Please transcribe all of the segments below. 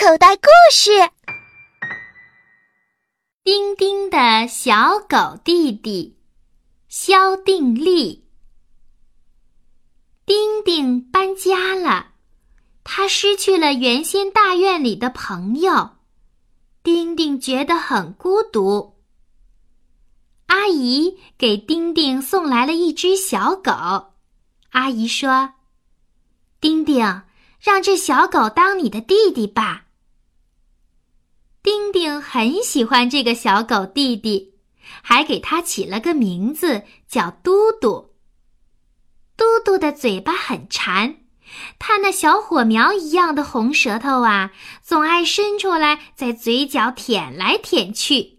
口袋故事：丁丁的小狗弟弟肖定力。丁丁搬家了，他失去了原先大院里的朋友，丁丁觉得很孤独。阿姨给丁丁送来了一只小狗，阿姨说：“丁丁，让这小狗当你的弟弟吧。”丁丁很喜欢这个小狗弟弟，还给他起了个名字叫嘟嘟。嘟嘟的嘴巴很馋，它那小火苗一样的红舌头啊，总爱伸出来在嘴角舔来舔去。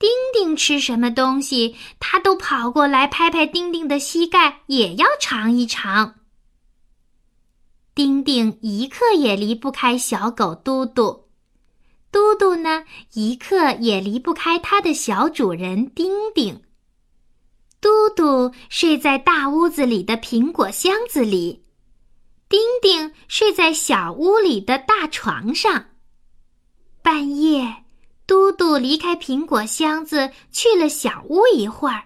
丁丁吃什么东西，它都跑过来拍拍丁丁的膝盖，也要尝一尝。丁丁一刻也离不开小狗嘟嘟。嘟嘟呢，一刻也离不开它的小主人丁丁。嘟嘟睡在大屋子里的苹果箱子里，丁丁睡在小屋里的大床上。半夜，嘟嘟离开苹果箱子去了小屋一会儿，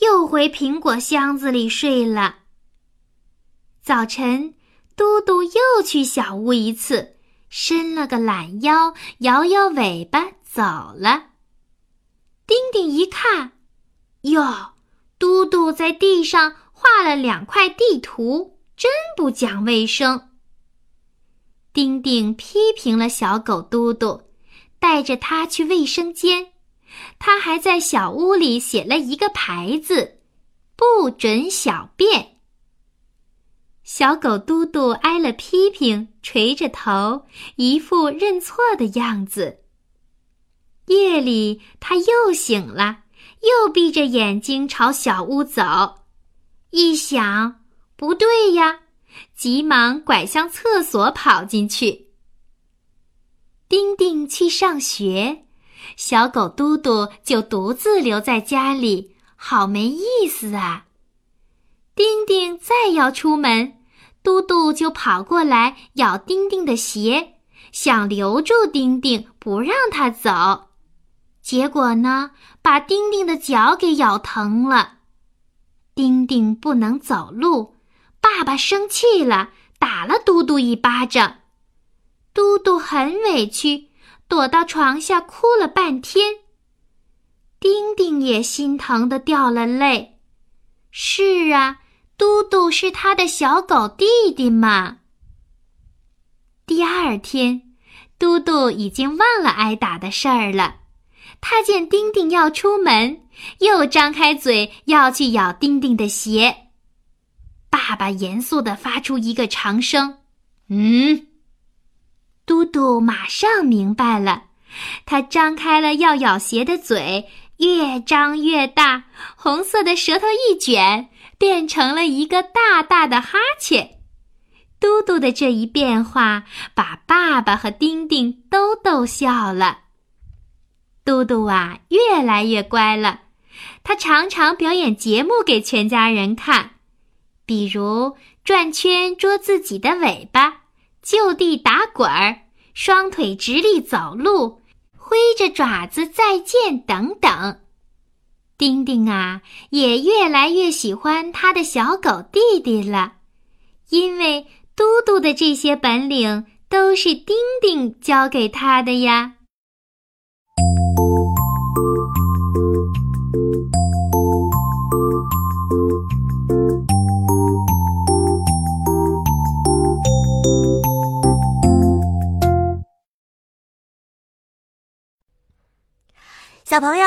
又回苹果箱子里睡了。早晨，嘟嘟又去小屋一次。伸了个懒腰，摇摇尾巴走了。丁丁一看，哟，嘟嘟在地上画了两块地图，真不讲卫生。丁丁批评了小狗嘟嘟，带着它去卫生间。他还在小屋里写了一个牌子：“不准小便。”小狗嘟嘟挨了批评，垂着头，一副认错的样子。夜里，他又醒了，又闭着眼睛朝小屋走。一想，不对呀，急忙拐向厕所跑进去。丁丁去上学，小狗嘟嘟就独自留在家里，好没意思啊！丁丁再要出门。嘟嘟就跑过来咬丁丁的鞋，想留住丁丁，不让他走。结果呢，把丁丁的脚给咬疼了。丁丁不能走路，爸爸生气了，打了嘟嘟一巴掌。嘟嘟很委屈，躲到床下哭了半天。丁丁也心疼的掉了泪。是啊。嘟嘟是他的小狗弟弟嘛。第二天，嘟嘟已经忘了挨打的事儿了。他见丁丁要出门，又张开嘴要去咬丁丁的鞋。爸爸严肃地发出一个长声：“嗯。”嘟嘟马上明白了，他张开了要咬鞋的嘴，越张越大，红色的舌头一卷。变成了一个大大的哈欠，嘟嘟的这一变化把爸爸和丁丁都逗笑了。嘟嘟啊，越来越乖了，他常常表演节目给全家人看，比如转圈捉自己的尾巴，就地打滚儿，双腿直立走路，挥着爪子再见等等。丁丁啊，也越来越喜欢他的小狗弟弟了，因为嘟嘟的这些本领都是丁丁教给他的呀。小朋友。